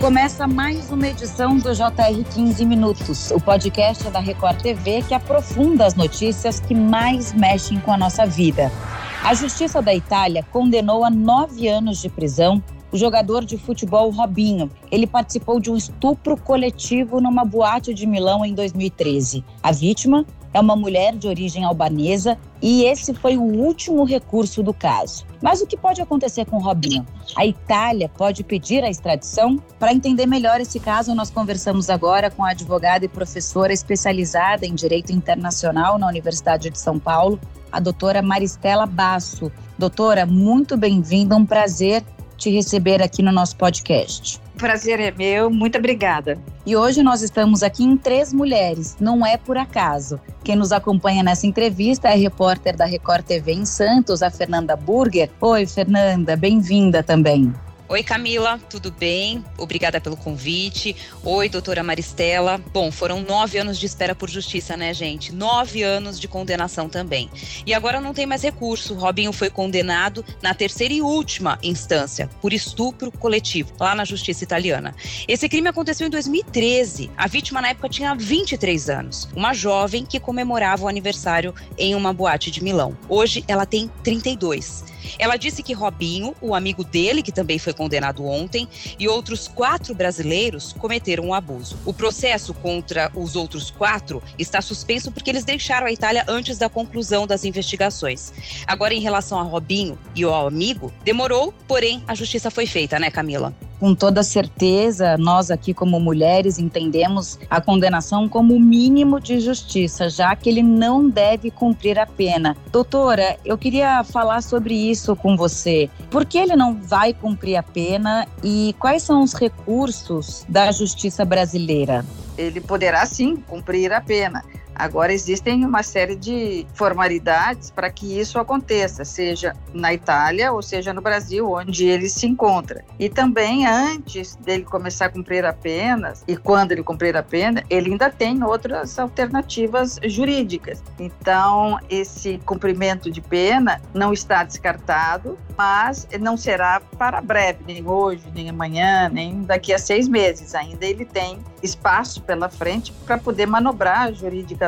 Começa mais uma edição do JR 15 Minutos, o podcast da Record TV que aprofunda as notícias que mais mexem com a nossa vida. A Justiça da Itália condenou a nove anos de prisão o jogador de futebol Robinho. Ele participou de um estupro coletivo numa boate de Milão em 2013. A vítima é uma mulher de origem albanesa e esse foi o último recurso do caso. Mas o que pode acontecer com Robinho? A Itália pode pedir a extradição? Para entender melhor esse caso, nós conversamos agora com a advogada e professora especializada em direito internacional na Universidade de São Paulo, a doutora Maristela Basso. Doutora, muito bem-vinda, um prazer te receber aqui no nosso podcast. Prazer é meu, muito obrigada. E hoje nós estamos aqui em três mulheres, não é por acaso. Quem nos acompanha nessa entrevista é a repórter da Record TV em Santos, a Fernanda Burger. Oi, Fernanda, bem-vinda também. Oi, Camila, tudo bem? Obrigada pelo convite. Oi, doutora Maristela. Bom, foram nove anos de espera por justiça, né, gente? Nove anos de condenação também. E agora não tem mais recurso. Robinho foi condenado na terceira e última instância por estupro coletivo, lá na justiça italiana. Esse crime aconteceu em 2013. A vítima, na época, tinha 23 anos. Uma jovem que comemorava o aniversário em uma boate de Milão. Hoje, ela tem 32. Ela disse que Robinho, o amigo dele, que também foi condenado ontem, e outros quatro brasileiros cometeram o um abuso. O processo contra os outros quatro está suspenso porque eles deixaram a Itália antes da conclusão das investigações. Agora, em relação a Robinho e ao amigo, demorou, porém a justiça foi feita, né, Camila? Com toda certeza, nós aqui como mulheres entendemos a condenação como mínimo de justiça, já que ele não deve cumprir a pena. Doutora, eu queria falar sobre isso com você. Por que ele não vai cumprir a pena e quais são os recursos da justiça brasileira? Ele poderá sim cumprir a pena. Agora, existem uma série de formalidades para que isso aconteça, seja na Itália ou seja no Brasil, onde ele se encontra. E também, antes dele começar a cumprir a pena, e quando ele cumprir a pena, ele ainda tem outras alternativas jurídicas. Então, esse cumprimento de pena não está descartado, mas não será para breve, nem hoje, nem amanhã, nem daqui a seis meses. Ainda ele tem espaço pela frente para poder manobrar juridicamente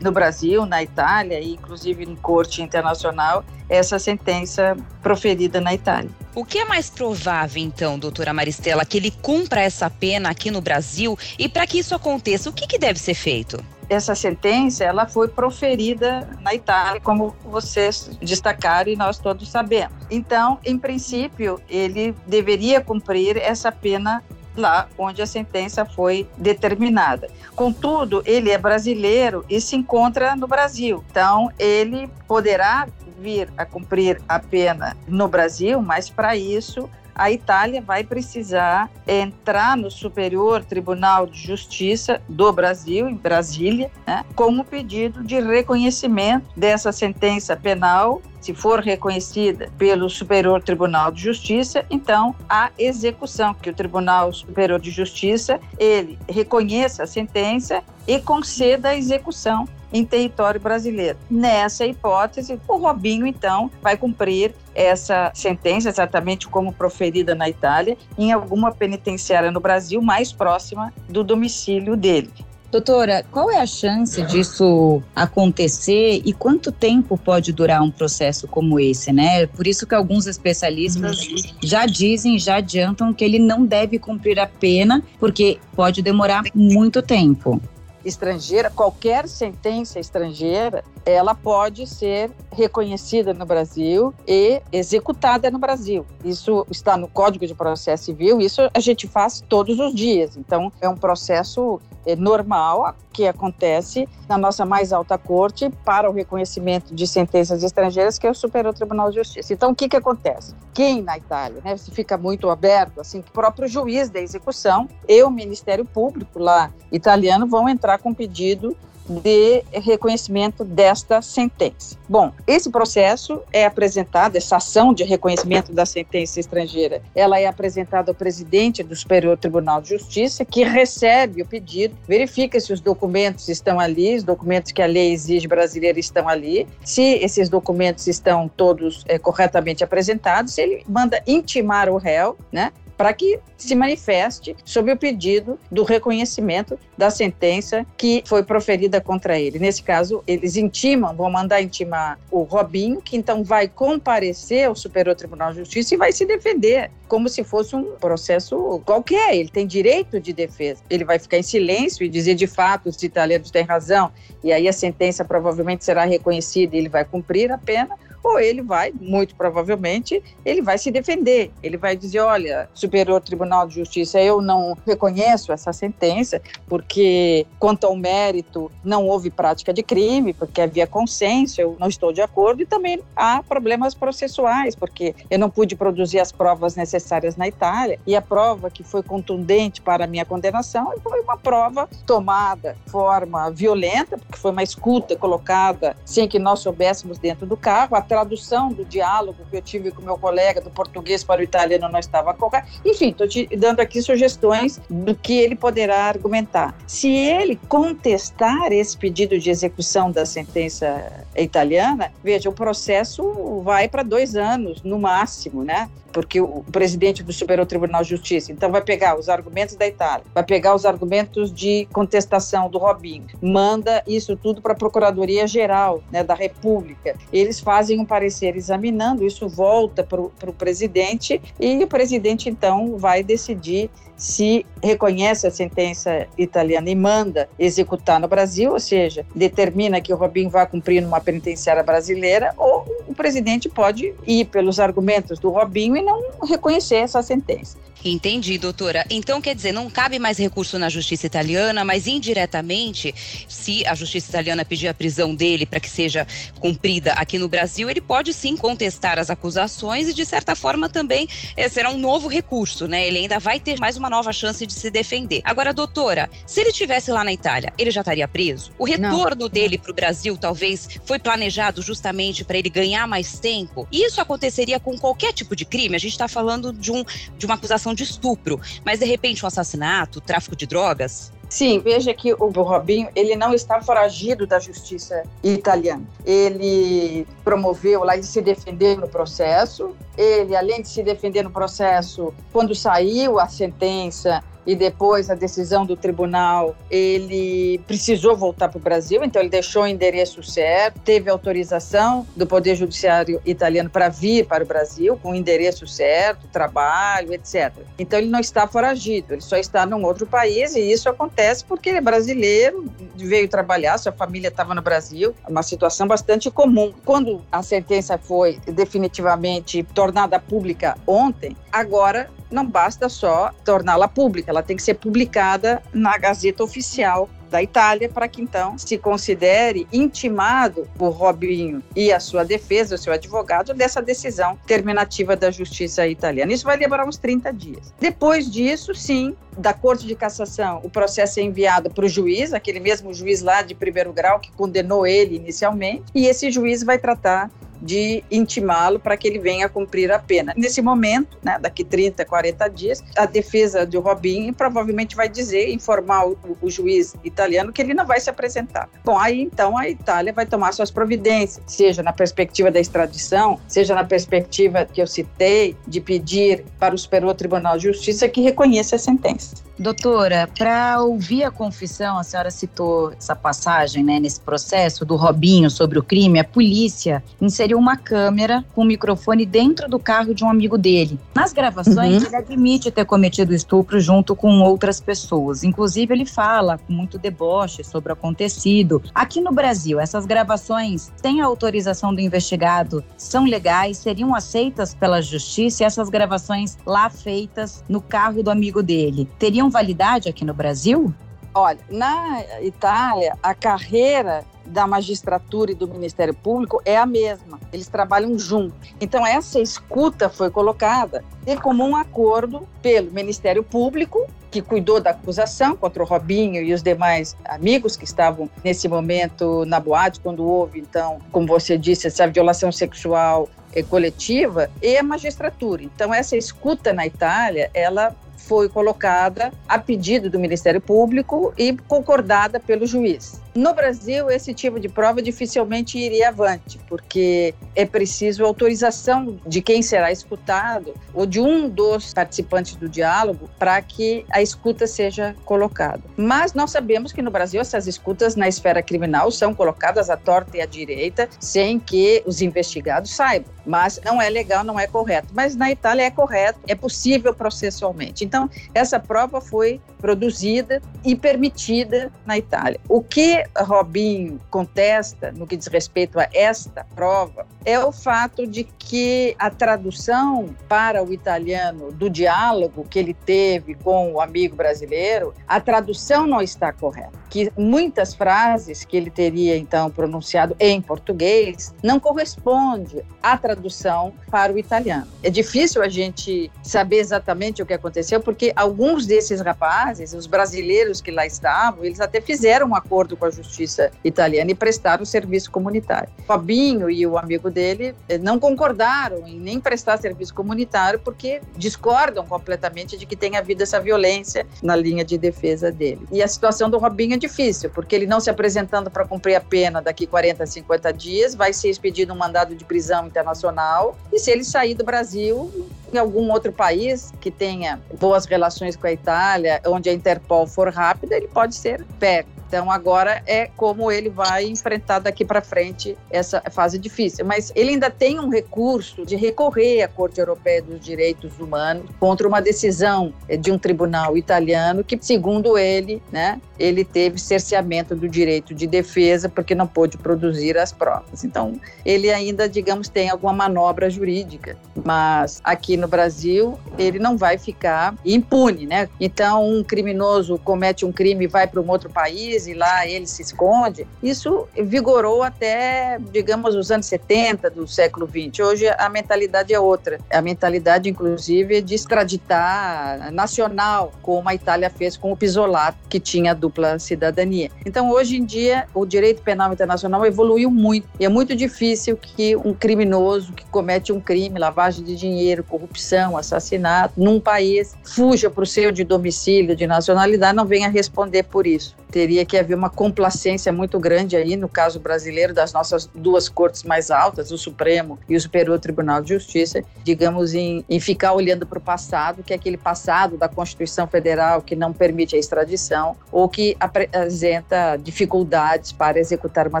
no Brasil, na Itália e inclusive em corte internacional essa sentença proferida na Itália. O que é mais provável, então, doutora Maristela, que ele cumpra essa pena aqui no Brasil? E para que isso aconteça, o que, que deve ser feito? essa sentença ela foi proferida na Itália, como vocês destacaram e nós todos sabemos. Então, em princípio, ele deveria cumprir essa pena lá onde a sentença foi determinada. Contudo, ele é brasileiro e se encontra no Brasil. Então, ele poderá vir a cumprir a pena no Brasil, mas para isso a Itália vai precisar entrar no Superior Tribunal de Justiça do Brasil, em Brasília, né, com um pedido de reconhecimento dessa sentença penal. Se for reconhecida pelo Superior Tribunal de Justiça, então a execução, que o Tribunal Superior de Justiça ele reconheça a sentença e conceda a execução em território brasileiro. Nessa hipótese, o Robinho, então, vai cumprir essa sentença, exatamente como proferida na Itália, em alguma penitenciária no Brasil mais próxima do domicílio dele. Doutora, qual é a chance disso acontecer e quanto tempo pode durar um processo como esse, né? Por isso que alguns especialistas já dizem, já adiantam que ele não deve cumprir a pena, porque pode demorar muito tempo estrangeira, qualquer sentença estrangeira, ela pode ser reconhecida no Brasil e executada no Brasil. Isso está no Código de Processo Civil, isso a gente faz todos os dias. Então, é um processo é, normal que acontece na nossa mais alta corte para o reconhecimento de sentenças estrangeiras, que é o Superior Tribunal de Justiça. Então, o que, que acontece? Quem na Itália, né, se fica muito aberto, assim, o próprio juiz da execução e o Ministério Público lá italiano vão entrar com pedido de reconhecimento desta sentença. Bom, esse processo é apresentado, essa ação de reconhecimento da sentença estrangeira, ela é apresentada ao presidente do Superior Tribunal de Justiça, que recebe o pedido, verifica se os documentos estão ali, os documentos que a lei exige brasileira estão ali, se esses documentos estão todos é, corretamente apresentados, ele manda intimar o réu, né, para que se manifeste sob o pedido do reconhecimento da sentença que foi proferida contra ele. Nesse caso, eles intimam, vão mandar intimar o Robinho, que então vai comparecer ao Superior Tribunal de Justiça e vai se defender, como se fosse um processo qualquer. Ele tem direito de defesa. Ele vai ficar em silêncio e dizer de fato os italianos têm razão, e aí a sentença provavelmente será reconhecida e ele vai cumprir a pena, ou ele vai, muito provavelmente, ele vai se defender. Ele vai dizer, olha, Superior Tribunal de Justiça, eu não reconheço essa sentença, porque quanto ao mérito, não houve prática de crime, porque havia consenso, eu não estou de acordo, e também há problemas processuais, porque eu não pude produzir as provas necessárias na Itália, e a prova que foi contundente para a minha condenação foi uma prova tomada de forma violenta, porque foi uma escuta colocada sem que nós soubéssemos dentro do carro, tradução do diálogo que eu tive com meu colega do português para o italiano não estava correta. Enfim, estou te dando aqui sugestões do que ele poderá argumentar. Se ele contestar esse pedido de execução da sentença italiana, veja, o processo vai para dois anos no máximo, né? porque o presidente do Superior Tribunal de Justiça, então vai pegar os argumentos da Itália, vai pegar os argumentos de contestação do Robinho, manda isso tudo para a Procuradoria Geral né, da República. Eles fazem um parecer examinando, isso volta para o presidente e o presidente então vai decidir se reconhece a sentença italiana e manda executar no Brasil, ou seja, determina que o Robinho vai cumprir numa penitenciária brasileira, ou presidente pode ir pelos argumentos do Robinho e não reconhecer essa sentença. Entendi, doutora. Então, quer dizer, não cabe mais recurso na justiça italiana, mas indiretamente, se a justiça italiana pedir a prisão dele para que seja cumprida aqui no Brasil, ele pode sim contestar as acusações e, de certa forma, também é, será um novo recurso, né? Ele ainda vai ter mais uma nova chance de se defender. Agora, doutora, se ele estivesse lá na Itália, ele já estaria preso? O retorno não. dele para o Brasil, talvez, foi planejado justamente para ele ganhar mais tempo? E isso aconteceria com qualquer tipo de crime? A gente está falando de, um, de uma acusação de estupro, mas de repente um assassinato, tráfico de drogas? Sim, veja que o Robinho, ele não está foragido da justiça italiana. Ele promoveu lá de se defender no processo. Ele, além de se defender no processo, quando saiu a sentença, e depois a decisão do tribunal, ele precisou voltar para o Brasil, então ele deixou o endereço certo, teve autorização do Poder Judiciário italiano para vir para o Brasil, com o endereço certo, trabalho, etc. Então ele não está foragido, ele só está num outro país e isso acontece porque ele é brasileiro, veio trabalhar, sua família estava no Brasil, é uma situação bastante comum. Quando a sentença foi definitivamente tornada pública ontem, agora não basta só torná-la pública, ela tem que ser publicada na Gazeta Oficial da Itália para que então se considere intimado o Robinho e a sua defesa, o seu advogado, dessa decisão terminativa da justiça italiana. Isso vai demorar uns 30 dias. Depois disso, sim, da Corte de Cassação, o processo é enviado para o juiz, aquele mesmo juiz lá de primeiro grau que condenou ele inicialmente, e esse juiz vai tratar de intimá-lo para que ele venha cumprir a pena. Nesse momento, né, daqui 30, 40 dias, a defesa do Robinho provavelmente vai dizer, informar o, o, juiz italiano que ele não vai se apresentar. Bom, aí então a Itália vai tomar suas providências, seja na perspectiva da extradição, seja na perspectiva que eu citei de pedir para o Superior Tribunal de Justiça que reconheça a sentença. Doutora, para ouvir a confissão, a senhora citou essa passagem né, nesse processo do Robinho sobre o crime, a polícia inseriu uma câmera com um microfone dentro do carro de um amigo dele. Nas gravações, uhum. ele admite ter cometido estupro junto com outras pessoas. Inclusive, ele fala com muito deboche sobre o acontecido. Aqui no Brasil, essas gravações têm a autorização do investigado, são legais, seriam aceitas pela justiça e essas gravações lá feitas no carro do amigo dele teriam validade aqui no Brasil? Olha, na Itália, a carreira da magistratura e do Ministério Público é a mesma. Eles trabalham juntos. Então, essa escuta foi colocada em comum acordo pelo Ministério Público, que cuidou da acusação contra o Robinho e os demais amigos que estavam nesse momento na boate, quando houve, então, como você disse, essa violação sexual eh, coletiva, e a magistratura. Então, essa escuta na Itália, ela foi colocada a pedido do Ministério Público e concordada pelo juiz. No Brasil, esse tipo de prova dificilmente iria avante, porque é preciso autorização de quem será escutado ou de um dos participantes do diálogo para que a escuta seja colocada. Mas nós sabemos que no Brasil essas escutas na esfera criminal são colocadas à torta e à direita sem que os investigados saibam. Mas não é legal, não é correto. Mas na Itália é correto, é possível processualmente. Então, essa prova foi produzida e permitida na Itália. O que Robinho contesta no que diz respeito a esta prova é o fato de que a tradução para o italiano do diálogo que ele teve com o amigo brasileiro, a tradução não está correta. Que muitas frases que ele teria então pronunciado em português não corresponde à tradução para o italiano. É difícil a gente saber exatamente o que aconteceu porque alguns desses rapazes, os brasileiros que lá estavam, eles até fizeram um acordo com a justiça italiana e prestaram serviço comunitário. Fabinho e o amigo dele eh, não concordaram em nem prestar serviço comunitário porque discordam completamente de que tenha havido essa violência na linha de defesa dele. E a situação do Robinho é difícil, porque ele não se apresentando para cumprir a pena daqui 40, 50 dias, vai ser expedido um mandado de prisão internacional, e se ele sair do Brasil, em algum outro país que tenha boas relações com a Itália, onde a Interpol for rápida, ele pode ser pego. Então agora é como ele vai enfrentar daqui para frente essa fase difícil. Mas ele ainda tem um recurso de recorrer à Corte Europeia dos Direitos Humanos contra uma decisão de um tribunal italiano que, segundo ele, né, ele teve cerceamento do direito de defesa porque não pôde produzir as provas. Então ele ainda, digamos, tem alguma manobra jurídica. Mas aqui no Brasil ele não vai ficar impune, né? Então um criminoso comete um crime e vai para um outro país e lá ele se esconde. Isso vigorou até, digamos, os anos 70 do século 20. Hoje a mentalidade é outra. A mentalidade, inclusive, é de extraditar nacional, como a Itália fez com o Pisolato, que tinha dupla cidadania. Então, hoje em dia, o direito penal internacional evoluiu muito. E é muito difícil que um criminoso que comete um crime, lavagem de dinheiro, corrupção, assassinato, num país, fuja para o seu de domicílio, de nacionalidade, não venha responder por isso. Teria que haver uma complacência muito grande aí, no caso brasileiro, das nossas duas cortes mais altas, o Supremo e o Superior Tribunal de Justiça, digamos, em, em ficar olhando para o passado, que é aquele passado da Constituição Federal que não permite a extradição ou que apresenta dificuldades para executar uma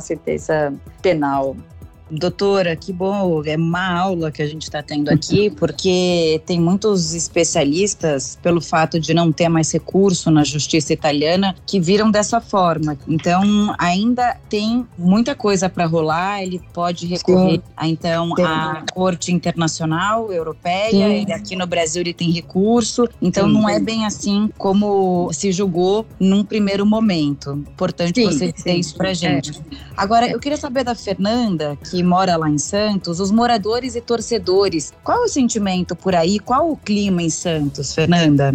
sentença penal Doutora, que bom, é uma aula que a gente está tendo aqui, porque tem muitos especialistas, pelo fato de não ter mais recurso na justiça italiana, que viram dessa forma. Então, ainda tem muita coisa para rolar, ele pode recorrer a, então à Corte Internacional Europeia, ele, aqui no Brasil ele tem recurso, então Sim. não é bem assim como se julgou num primeiro momento. Importante Sim. você dizer isso para gente. É. Agora, eu queria saber da Fernanda, que mora lá em Santos, os moradores e torcedores. Qual é o sentimento por aí? Qual o clima em Santos, Fernanda?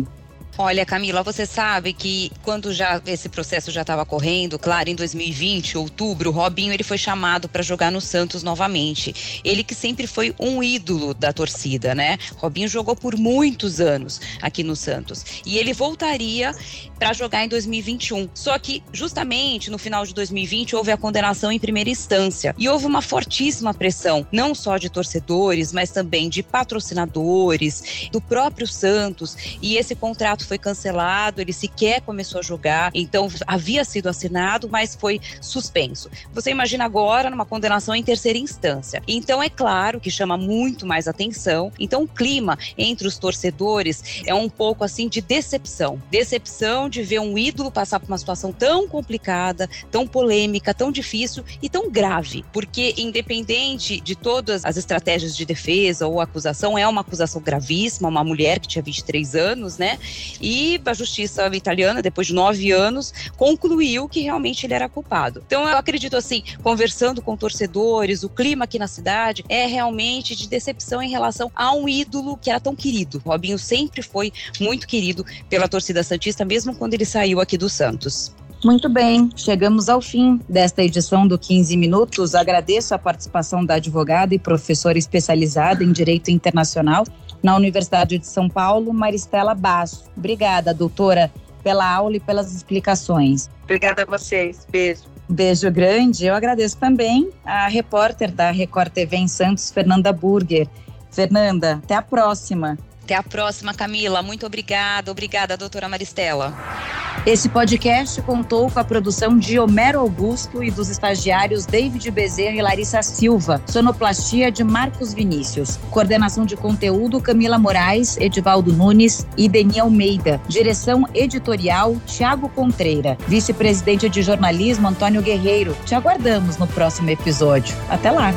Olha, Camila, você sabe que quando já esse processo já estava correndo, claro, em 2020, outubro, o Robinho ele foi chamado para jogar no Santos novamente. Ele que sempre foi um ídolo da torcida, né? Robinho jogou por muitos anos aqui no Santos e ele voltaria para jogar em 2021. Só que justamente no final de 2020 houve a condenação em primeira instância e houve uma fortíssima pressão, não só de torcedores, mas também de patrocinadores, do próprio Santos, e esse contrato foi cancelado, ele sequer começou a jogar, então havia sido assinado, mas foi suspenso. Você imagina agora numa condenação em terceira instância. Então é claro que chama muito mais atenção. Então o clima entre os torcedores é um pouco assim de decepção, decepção de ver um ídolo passar por uma situação tão complicada, tão polêmica, tão difícil e tão grave, porque independente de todas as estratégias de defesa ou acusação, é uma acusação gravíssima, uma mulher que tinha 23 anos, né? E a justiça italiana, depois de nove anos, concluiu que realmente ele era culpado. Então, eu acredito assim, conversando com torcedores, o clima aqui na cidade é realmente de decepção em relação a um ídolo que era tão querido. O Robinho sempre foi muito querido pela torcida Santista, mesmo quando ele saiu aqui do Santos. Muito bem, chegamos ao fim desta edição do 15 Minutos. Agradeço a participação da advogada e professora especializada em Direito Internacional na Universidade de São Paulo, Maristela Basso. Obrigada, doutora, pela aula e pelas explicações. Obrigada a vocês. Beijo. Beijo grande. Eu agradeço também a repórter da Record TV em Santos, Fernanda Burger. Fernanda, até a próxima. Até a próxima, Camila. Muito obrigada. Obrigada, doutora Maristela. Esse podcast contou com a produção de Homero Augusto e dos estagiários David Bezerra e Larissa Silva. Sonoplastia de Marcos Vinícius. Coordenação de conteúdo Camila Moraes, Edivaldo Nunes e Deni Almeida. Direção editorial Tiago Contreira. Vice-presidente de jornalismo Antônio Guerreiro. Te aguardamos no próximo episódio. Até lá.